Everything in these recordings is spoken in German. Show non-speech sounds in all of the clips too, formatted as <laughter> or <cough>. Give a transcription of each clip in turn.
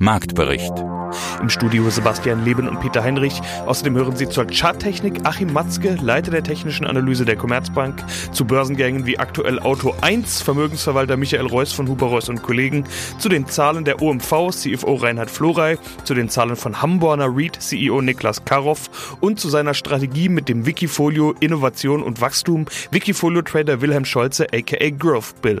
Marktbericht. Im Studio Sebastian Leben und Peter Heinrich. Außerdem hören Sie zur Charttechnik Achim Matzke, Leiter der technischen Analyse der Commerzbank, zu Börsengängen wie aktuell Auto 1, Vermögensverwalter Michael Reuss von Huber Reuss und Kollegen, zu den Zahlen der OMV, CFO Reinhard Florey, zu den Zahlen von Hamborner Reed, CEO Niklas Karoff und zu seiner Strategie mit dem Wikifolio Innovation und Wachstum, Wikifolio-Trader Wilhelm Scholze aka Growth Bill.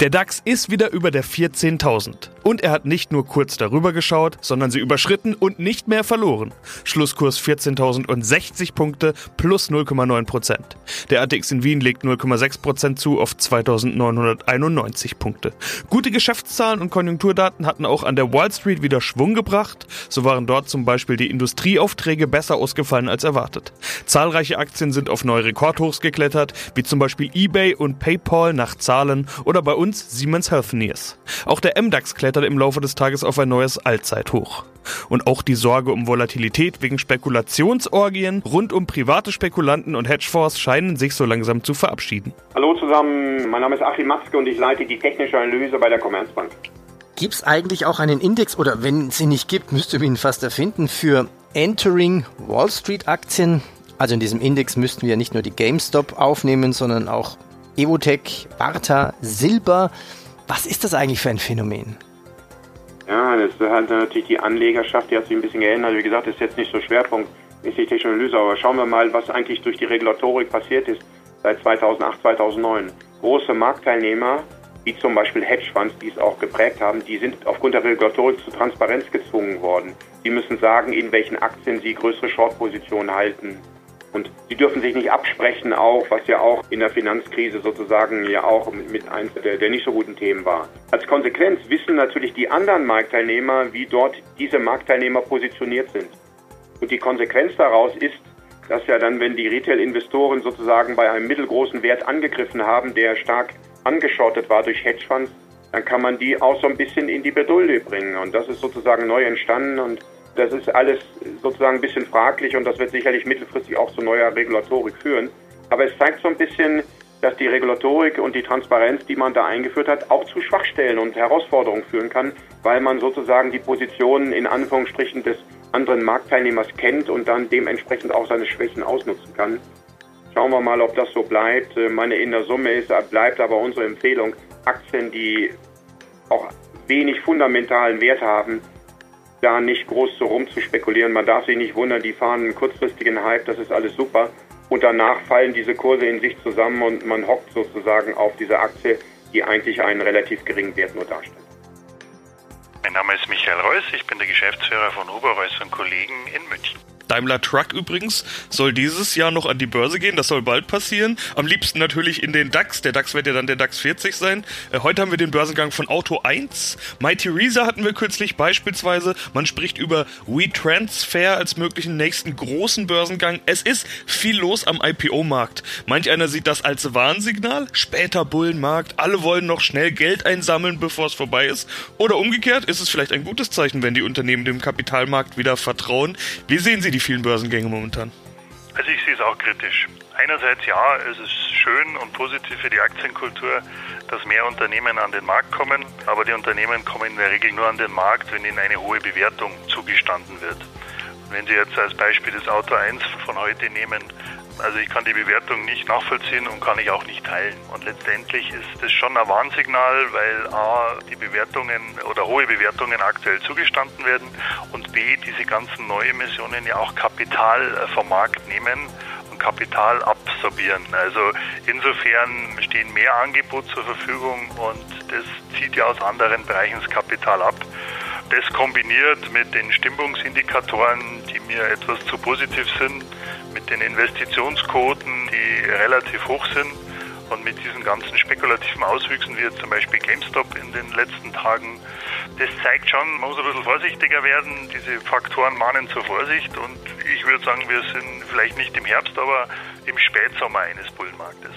Der DAX ist wieder über der 14.000. Und er hat nicht nur kurz darüber geschaut, sondern sie überschritten und nicht mehr verloren. Schlusskurs 14.060 Punkte plus 0,9 Prozent. Der ATX in Wien legt 0,6 Prozent zu auf 2.991 Punkte. Gute Geschäftszahlen und Konjunkturdaten hatten auch an der Wall Street wieder Schwung gebracht. So waren dort zum Beispiel die Industrieaufträge besser ausgefallen als erwartet. Zahlreiche Aktien sind auf neue Rekordhochs geklettert, wie zum Beispiel eBay und PayPal nach Zahlen oder bei uns Siemens Healthineers. Auch der MDAX klettert klettert im Laufe des Tages auf ein neues Allzeithoch. Und auch die Sorge um Volatilität wegen Spekulationsorgien rund um private Spekulanten und Hedgefonds scheinen sich so langsam zu verabschieden. Hallo zusammen, mein Name ist Achim Matzke und ich leite die technische Analyse bei der Commerzbank. Gibt es eigentlich auch einen Index oder wenn es ihn nicht gibt, müsste man ihn fast erfinden für Entering Wall Street Aktien? Also in diesem Index müssten wir nicht nur die GameStop aufnehmen, sondern auch Evotech, Barta, Silber. Was ist das eigentlich für ein Phänomen? Ja, das hat natürlich die Anlegerschaft, die hat sich ein bisschen geändert. Wie gesagt, das ist jetzt nicht so Schwerpunkt, ist die Technologie, aber schauen wir mal, was eigentlich durch die Regulatorik passiert ist seit 2008, 2009. Große Marktteilnehmer, wie zum Beispiel Hedgefonds, die es auch geprägt haben, die sind aufgrund der Regulatorik zu Transparenz gezwungen worden. Die müssen sagen, in welchen Aktien sie größere Short-Positionen halten. Und sie dürfen sich nicht absprechen, auch was ja auch in der Finanzkrise sozusagen ja auch mit eins der, der nicht so guten Themen war. Als Konsequenz wissen natürlich die anderen Marktteilnehmer, wie dort diese Marktteilnehmer positioniert sind. Und die Konsequenz daraus ist, dass ja dann, wenn die Retail-Investoren sozusagen bei einem mittelgroßen Wert angegriffen haben, der stark angeschottet war durch Hedgefonds, dann kann man die auch so ein bisschen in die Bedulde bringen. Und das ist sozusagen neu entstanden und das ist alles sozusagen ein bisschen fraglich und das wird sicherlich mittelfristig auch zu neuer Regulatorik führen. Aber es zeigt so ein bisschen, dass die Regulatorik und die Transparenz, die man da eingeführt hat, auch zu Schwachstellen und Herausforderungen führen kann, weil man sozusagen die Positionen in Anführungsstrichen des anderen Marktteilnehmers kennt und dann dementsprechend auch seine Schwächen ausnutzen kann. Schauen wir mal, ob das so bleibt. Meine in der Summe ist, bleibt aber unsere Empfehlung, Aktien, die auch wenig fundamentalen Wert haben, da nicht groß so rum zu spekulieren. Man darf sich nicht wundern, die fahren einen kurzfristigen Hype, das ist alles super. Und danach fallen diese Kurse in sich zusammen und man hockt sozusagen auf diese Aktie, die eigentlich einen relativ geringen Wert nur darstellt. Mein Name ist Michael Reuss, ich bin der Geschäftsführer von Huber Reuss und Kollegen in München. Daimler Truck übrigens soll dieses Jahr noch an die Börse gehen. Das soll bald passieren. Am liebsten natürlich in den DAX. Der DAX wird ja dann der DAX 40 sein. Äh, heute haben wir den Börsengang von Auto 1. Mighty Reza hatten wir kürzlich beispielsweise. Man spricht über WeTransfer als möglichen nächsten großen Börsengang. Es ist viel los am IPO-Markt. Manch einer sieht das als Warnsignal. Später Bullenmarkt. Alle wollen noch schnell Geld einsammeln, bevor es vorbei ist. Oder umgekehrt ist es vielleicht ein gutes Zeichen, wenn die Unternehmen dem Kapitalmarkt wieder vertrauen. Wie sehen Sie die vielen Börsengänge momentan? Also ich sehe es auch kritisch. Einerseits ja, es ist schön und positiv für die Aktienkultur, dass mehr Unternehmen an den Markt kommen, aber die Unternehmen kommen in der Regel nur an den Markt, wenn ihnen eine hohe Bewertung zugestanden wird. Wenn Sie jetzt als Beispiel das Auto 1 von heute nehmen, also ich kann die Bewertung nicht nachvollziehen und kann ich auch nicht teilen. Und letztendlich ist das schon ein Warnsignal, weil A, die Bewertungen oder hohe Bewertungen aktuell zugestanden werden und B, diese ganzen Neuemissionen ja auch Kapital äh, vom Markt nehmen und Kapital absorbieren. Also insofern stehen mehr Angebot zur Verfügung und das zieht ja aus anderen Bereichen das Kapital ab. Das kombiniert mit den Stimmungsindikatoren, mir etwas zu positiv sind, mit den Investitionsquoten, die relativ hoch sind und mit diesen ganzen spekulativen Auswüchsen, wie zum Beispiel GameStop in den letzten Tagen, das zeigt schon, man muss ein bisschen vorsichtiger werden. Diese Faktoren mahnen zur Vorsicht und ich würde sagen, wir sind vielleicht nicht im Herbst, aber im Spätsommer eines Bullenmarktes.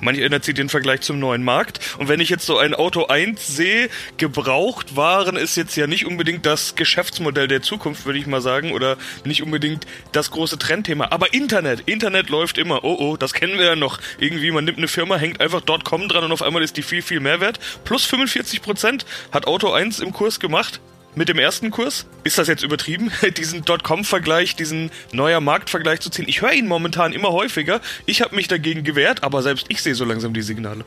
Manch einer zieht den Vergleich zum neuen Markt. Und wenn ich jetzt so ein Auto 1 sehe, gebraucht waren ist jetzt ja nicht unbedingt das Geschäftsmodell der Zukunft, würde ich mal sagen, oder nicht unbedingt das große Trendthema. Aber Internet, Internet läuft immer. Oh oh, das kennen wir ja noch. Irgendwie, man nimmt eine Firma, hängt einfach .com dran und auf einmal ist die viel, viel mehr wert. Plus 45 Prozent hat Auto 1 im Kurs gemacht mit dem ersten Kurs? Ist das jetzt übertrieben, <laughs> diesen Dotcom-Vergleich, diesen neuer Marktvergleich zu ziehen? Ich höre ihn momentan immer häufiger. Ich habe mich dagegen gewehrt, aber selbst ich sehe so langsam die Signale.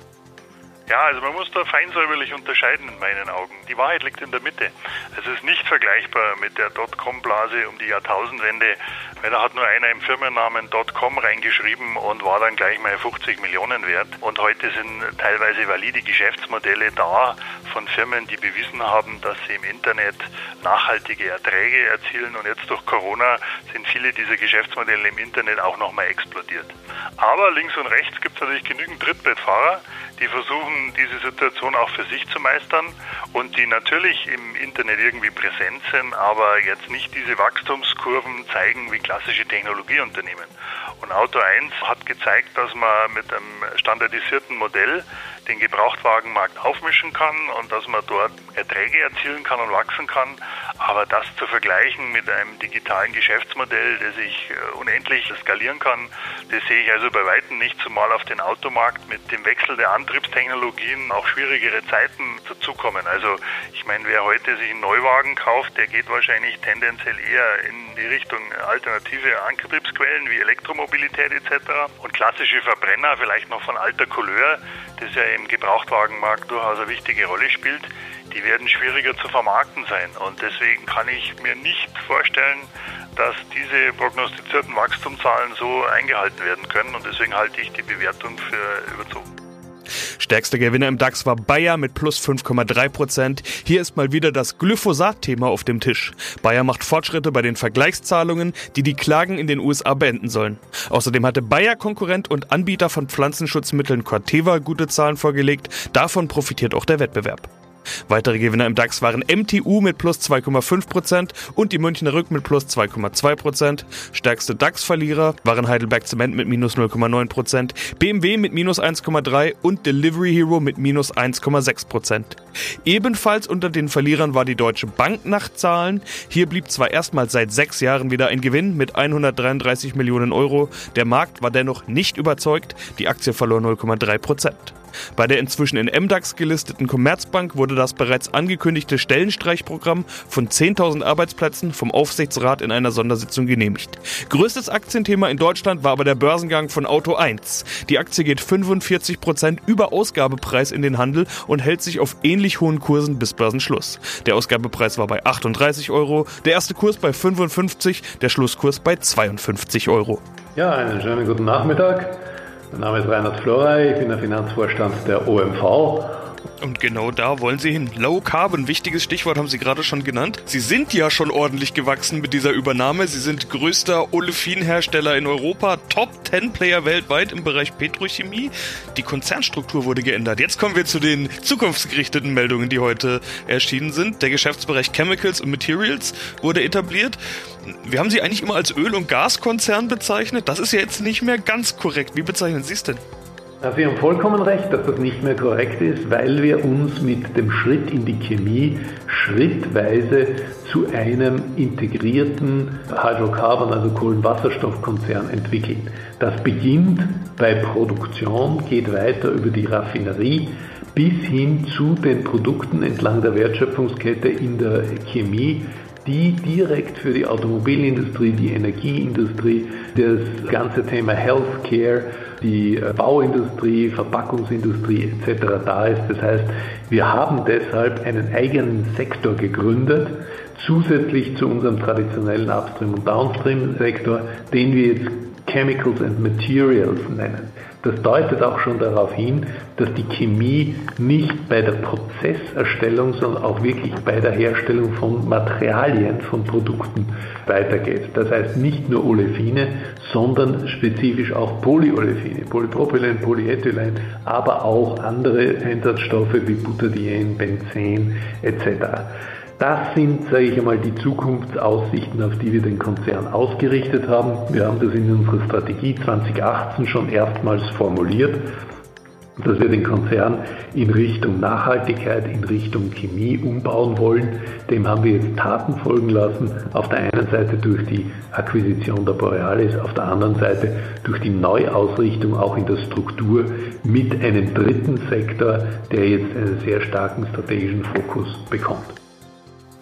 Ja, also man muss da feinsäuberlich unterscheiden in meinen Augen. Die Wahrheit liegt in der Mitte. Es ist nicht vergleichbar mit der Dotcom-Blase um die Jahrtausendwende, weil da hat nur einer im Firmennamen Dotcom reingeschrieben und war dann gleich mal 50 Millionen wert. Und heute sind teilweise valide Geschäftsmodelle da von Firmen, die bewiesen haben, dass sie im Internet nachhaltige Erträge erzielen. Und jetzt durch Corona sind viele dieser Geschäftsmodelle im Internet auch nochmal explodiert. Aber links und rechts gibt es natürlich genügend Trittbrettfahrer, die versuchen, diese Situation auch für sich zu meistern und die natürlich im Internet irgendwie präsent sind, aber jetzt nicht diese Wachstumskurven zeigen wie klassische Technologieunternehmen. Und Auto 1 hat gezeigt, dass man mit einem standardisierten Modell den Gebrauchtwagenmarkt aufmischen kann und dass man dort Erträge erzielen kann und wachsen kann. Aber das zu vergleichen mit einem digitalen Geschäftsmodell, das ich äh, unendlich skalieren kann, das sehe ich also bei Weitem nicht, zumal auf den Automarkt mit dem Wechsel der Antriebstechnologien auch schwierigere Zeiten dazukommen. Also ich meine, wer heute sich einen Neuwagen kauft, der geht wahrscheinlich tendenziell eher in die Richtung alternative Antriebsquellen wie Elektromobilität etc. Und klassische Verbrenner, vielleicht noch von alter Couleur, das ja im Gebrauchtwagenmarkt durchaus eine wichtige Rolle spielt, die werden schwieriger zu vermarkten sein. Und deswegen kann ich mir nicht vorstellen, dass diese prognostizierten Wachstumszahlen so eingehalten werden können. Und deswegen halte ich die Bewertung für überzogen. Stärkster Gewinner im DAX war Bayer mit plus 5,3 Prozent. Hier ist mal wieder das Glyphosat-Thema auf dem Tisch. Bayer macht Fortschritte bei den Vergleichszahlungen, die die Klagen in den USA beenden sollen. Außerdem hatte Bayer Konkurrent und Anbieter von Pflanzenschutzmitteln Corteva gute Zahlen vorgelegt. Davon profitiert auch der Wettbewerb. Weitere Gewinner im DAX waren MTU mit plus 2,5% und die Münchner Rück mit plus 2,2%. Stärkste DAX-Verlierer waren Heidelberg Zement mit minus 0,9%, BMW mit minus 1,3% und Delivery Hero mit minus 1,6%. Ebenfalls unter den Verlierern war die Deutsche Bank nach Zahlen. Hier blieb zwar erstmals seit sechs Jahren wieder ein Gewinn mit 133 Millionen Euro. Der Markt war dennoch nicht überzeugt. Die Aktie verlor 0,3%. Bei der inzwischen in MDAX gelisteten Commerzbank wurde das bereits angekündigte Stellenstreichprogramm von 10.000 Arbeitsplätzen vom Aufsichtsrat in einer Sondersitzung genehmigt. Größtes Aktienthema in Deutschland war aber der Börsengang von Auto 1. Die Aktie geht 45 Prozent über Ausgabepreis in den Handel und hält sich auf ähnlich hohen Kursen bis Börsenschluss. Der Ausgabepreis war bei 38 Euro, der erste Kurs bei 55, der Schlusskurs bei 52 Euro. Ja, einen schönen guten Nachmittag. Mein Name ist Reinhard Florey, ich bin der Finanzvorstand der OMV und genau da wollen sie hin. Low Carbon, wichtiges Stichwort haben Sie gerade schon genannt. Sie sind ja schon ordentlich gewachsen mit dieser Übernahme. Sie sind größter Olefinhersteller in Europa, Top 10 Player weltweit im Bereich Petrochemie. Die Konzernstruktur wurde geändert. Jetzt kommen wir zu den zukunftsgerichteten Meldungen, die heute erschienen sind. Der Geschäftsbereich Chemicals und Materials wurde etabliert. Wir haben sie eigentlich immer als Öl- und Gaskonzern bezeichnet. Das ist ja jetzt nicht mehr ganz korrekt. Wie bezeichnen Sie es denn? Sie haben vollkommen recht, dass das nicht mehr korrekt ist, weil wir uns mit dem Schritt in die Chemie schrittweise zu einem integrierten Hydrocarbon, also Kohlenwasserstoffkonzern entwickeln. Das beginnt bei Produktion, geht weiter über die Raffinerie bis hin zu den Produkten entlang der Wertschöpfungskette in der Chemie, die direkt für die Automobilindustrie, die Energieindustrie, das ganze Thema Healthcare, die äh, Bauindustrie, Verpackungsindustrie etc. da ist. Das heißt, wir haben deshalb einen eigenen Sektor gegründet, zusätzlich zu unserem traditionellen Upstream- und Downstream-Sektor, den wir jetzt Chemicals and Materials nennen. Das deutet auch schon darauf hin, dass die Chemie nicht bei der Prozesserstellung, sondern auch wirklich bei der Herstellung von Materialien, von Produkten weitergeht. Das heißt nicht nur Olefine, sondern spezifisch auch Polyolefine, Polypropylen, Polyethylen, aber auch andere Einsatzstoffe wie Butadien, Benzen etc. Das sind, sage ich einmal, die Zukunftsaussichten, auf die wir den Konzern ausgerichtet haben. Wir haben das in unserer Strategie 2018 schon erstmals formuliert dass wir den Konzern in Richtung Nachhaltigkeit, in Richtung Chemie umbauen wollen. Dem haben wir jetzt Taten folgen lassen. Auf der einen Seite durch die Akquisition der Borealis, auf der anderen Seite durch die Neuausrichtung auch in der Struktur mit einem dritten Sektor, der jetzt einen sehr starken strategischen Fokus bekommt.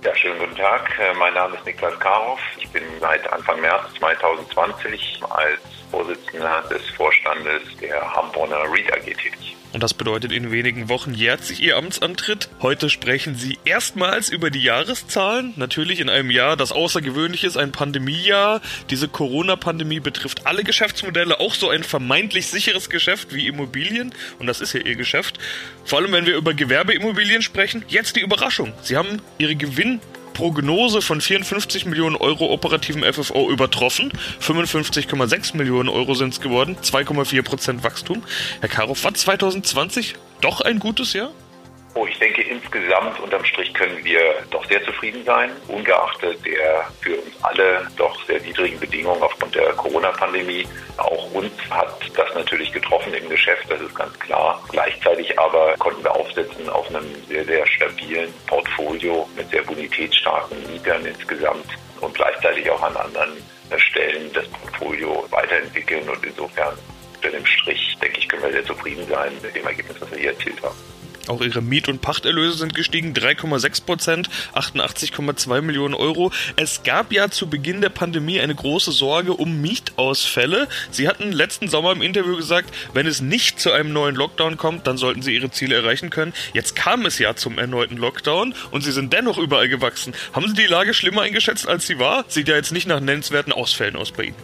Ja, schönen guten Tag. Äh, mein Name ist Niklas Karow. Ich bin seit Anfang März 2020 als Vorsitzender des Vorstandes der Hamburger Read AG tätig. Und das bedeutet, in wenigen Wochen jährt sich Ihr Amtsantritt. Heute sprechen Sie erstmals über die Jahreszahlen. Natürlich in einem Jahr, das außergewöhnlich ist, ein Pandemiejahr. Diese Corona-Pandemie betrifft alle Geschäftsmodelle, auch so ein vermeintlich sicheres Geschäft wie Immobilien. Und das ist ja Ihr Geschäft. Vor allem, wenn wir über Gewerbeimmobilien sprechen. Jetzt die Überraschung. Sie haben Ihre Gewinn Prognose von 54 Millionen Euro operativen FFO übertroffen. 55,6 Millionen Euro sind es geworden, 2,4 Prozent Wachstum. Herr Karow, war 2020 doch ein gutes Jahr? Oh, ich denke, insgesamt unterm Strich können wir doch sehr zufrieden sein, ungeachtet der für uns alle doch sehr niedrigen Bedingungen aufgrund der Corona-Pandemie. Auch uns hat das natürlich getroffen im Geschäft, das ist ganz klar. Gleichzeitig aber konnten wir aufsetzen auf einem sehr, sehr stabilen Portfolio mit sehr bonitätsstarken Mietern insgesamt und gleichzeitig auch an anderen Stellen das Portfolio weiterentwickeln und insofern unter dem Strich, denke ich, können wir sehr zufrieden sein mit dem Ergebnis, was wir hier erzielt haben. Auch ihre Miet- und Pachterlöse sind gestiegen, 3,6 Prozent, 88,2 Millionen Euro. Es gab ja zu Beginn der Pandemie eine große Sorge um Mietausfälle. Sie hatten letzten Sommer im Interview gesagt, wenn es nicht zu einem neuen Lockdown kommt, dann sollten Sie Ihre Ziele erreichen können. Jetzt kam es ja zum erneuten Lockdown und Sie sind dennoch überall gewachsen. Haben Sie die Lage schlimmer eingeschätzt, als sie war? Sieht ja jetzt nicht nach nennenswerten Ausfällen aus bei Ihnen.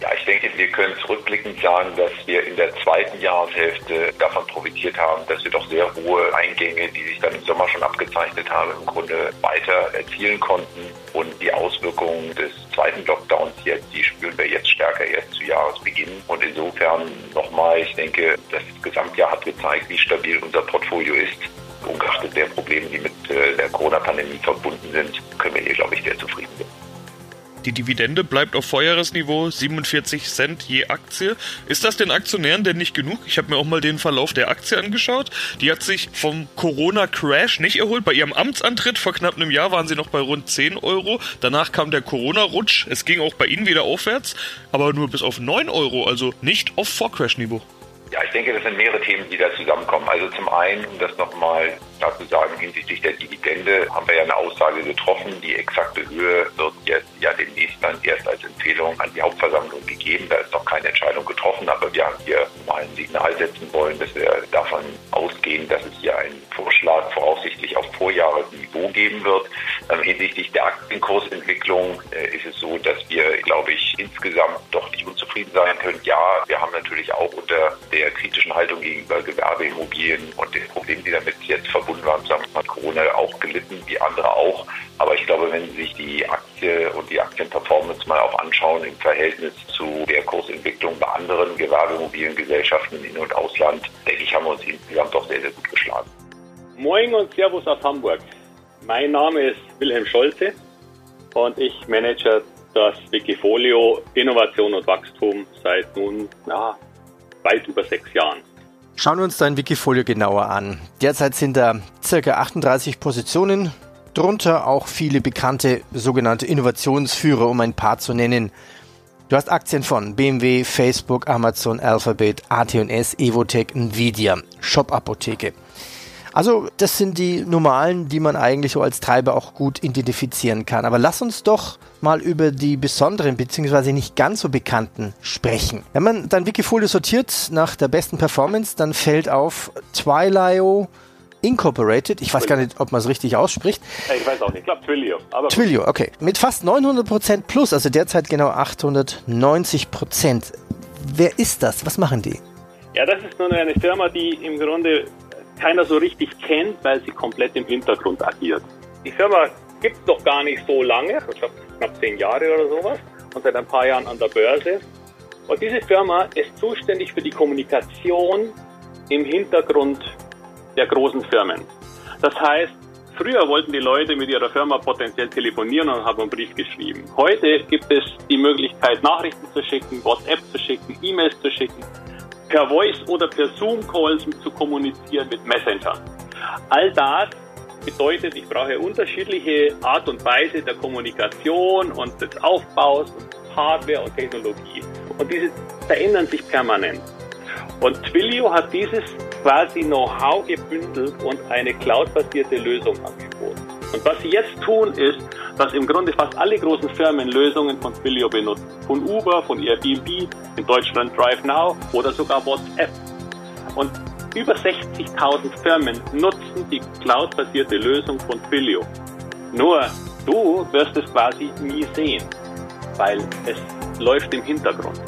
Ja, ich denke, wir können zurückblickend sagen, dass wir in der zweiten Jahreshälfte davon profitiert haben, dass wir doch sehr hohe Eingänge, die sich dann im Sommer schon abgezeichnet haben, im Grunde weiter erzielen konnten. Und die Auswirkungen des zweiten Lockdowns jetzt, die spüren wir jetzt stärker erst zu Jahresbeginn. Und insofern nochmal, ich denke, das Gesamtjahr hat gezeigt, wie stabil unser Portfolio ist. Ungeachtet der Probleme, die mit äh, der Corona-Pandemie verbunden sind, können wir hier, glaube ich, sehr zufrieden. Die Dividende bleibt auf Vorjahresniveau 47 Cent je Aktie. Ist das den Aktionären denn nicht genug? Ich habe mir auch mal den Verlauf der Aktie angeschaut. Die hat sich vom Corona-Crash nicht erholt. Bei ihrem Amtsantritt vor knapp einem Jahr waren sie noch bei rund 10 Euro. Danach kam der Corona-Rutsch. Es ging auch bei ihnen wieder aufwärts, aber nur bis auf 9 Euro, also nicht auf Vor-Crash-Niveau. Ja, ich denke, das sind mehrere Themen, die da zusammenkommen. Also zum einen, um das nochmal klar zu sagen, hinsichtlich der Dividende haben wir ja eine Aussage getroffen. Die exakte Höhe wird jetzt ja demnächst dann erst als Empfehlung an die Hauptversammlung gegeben. Da ist noch keine Entscheidung getroffen, aber wir haben hier mal ein Signal setzen wollen, dass wir davon ausgehen, dass es hier einen Vorschlag voraussichtlich auf Vorjahresniveau geben wird. Ähm, hinsichtlich der Aktienkursentwicklung äh, ist es so, dass wir, glaube ich, insgesamt doch nicht unzufrieden sein können. Ja, wir haben natürlich auch unter der kritischen Haltung gegenüber Gewerbeimmobilien und den Problemen, die damit jetzt verbunden waren, sagen mal, Corona auch gelitten, wie andere auch. Aber ich glaube, wenn Sie sich die Aktie und die Aktienperformance mal auch anschauen im Verhältnis zu der Kursentwicklung bei anderen Gewerbeimmobiliengesellschaften in und Ausland, denke ich, haben wir uns insgesamt doch sehr, sehr gut geschlagen. Moin und Servus aus Hamburg. Mein Name ist Wilhelm Scholze und ich manage das Wikifolio Innovation und Wachstum seit nun ja, weit über sechs Jahren. Schauen wir uns dein Wikifolio genauer an. Derzeit sind da circa 38 Positionen, drunter auch viele bekannte sogenannte Innovationsführer, um ein paar zu nennen. Du hast Aktien von BMW, Facebook, Amazon, Alphabet, AT&S, Evotech, Nvidia, Shop Apotheke. Also das sind die normalen, die man eigentlich so als Treiber auch gut identifizieren kann. Aber lass uns doch mal über die besonderen bzw. nicht ganz so bekannten sprechen. Wenn man dann Wikifolio sortiert nach der besten Performance, dann fällt auf Twilio, Incorporated, ich weiß gar nicht, ob man es richtig ausspricht. Ich weiß auch nicht, ich glaube Twilio. Aber Twilio, okay. Mit fast 900% plus, also derzeit genau 890%. Wer ist das? Was machen die? Ja, das ist nun eine Firma, die im Grunde keiner so richtig kennt, weil sie komplett im Hintergrund agiert. Die Firma gibt es doch gar nicht so lange, ich glaube knapp zehn Jahre oder sowas, und seit ein paar Jahren an der Börse. Und diese Firma ist zuständig für die Kommunikation im Hintergrund der großen Firmen. Das heißt, früher wollten die Leute mit ihrer Firma potenziell telefonieren und haben einen Brief geschrieben. Heute gibt es die Möglichkeit, Nachrichten zu schicken, WhatsApp zu schicken, E-Mails zu schicken. Per Voice oder per Zoom-Calls zu kommunizieren mit Messenger. All das bedeutet, ich brauche unterschiedliche Art und Weise der Kommunikation und des Aufbaus und Hardware und Technologie. Und diese verändern sich permanent. Und Twilio hat dieses quasi Know-how gebündelt und eine cloud-basierte Lösung angeboten. Und was sie jetzt tun, ist, dass im Grunde fast alle großen Firmen Lösungen von Twilio benutzen. Von Uber, von Airbnb, in Deutschland DriveNow oder sogar WhatsApp. Und über 60.000 Firmen nutzen die cloud-basierte Lösung von Twilio. Nur du wirst es quasi nie sehen, weil es läuft im Hintergrund.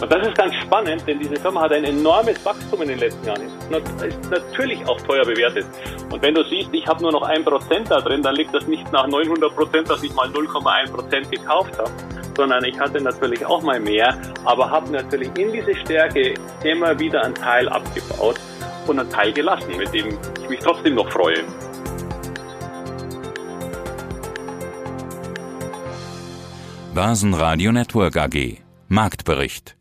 Und das ist ganz spannend, denn diese Firma hat ein enormes Wachstum in den letzten Jahren. Ist natürlich auch teuer bewertet. Und wenn du siehst, ich habe nur noch ein Prozent da drin, dann liegt das nicht nach 900 Prozent, dass ich mal 0,1 Prozent gekauft habe, sondern ich hatte natürlich auch mal mehr, aber habe natürlich in diese Stärke immer wieder einen Teil abgebaut und einen Teil gelassen, mit dem ich mich trotzdem noch freue. Börsenradio Network AG Marktbericht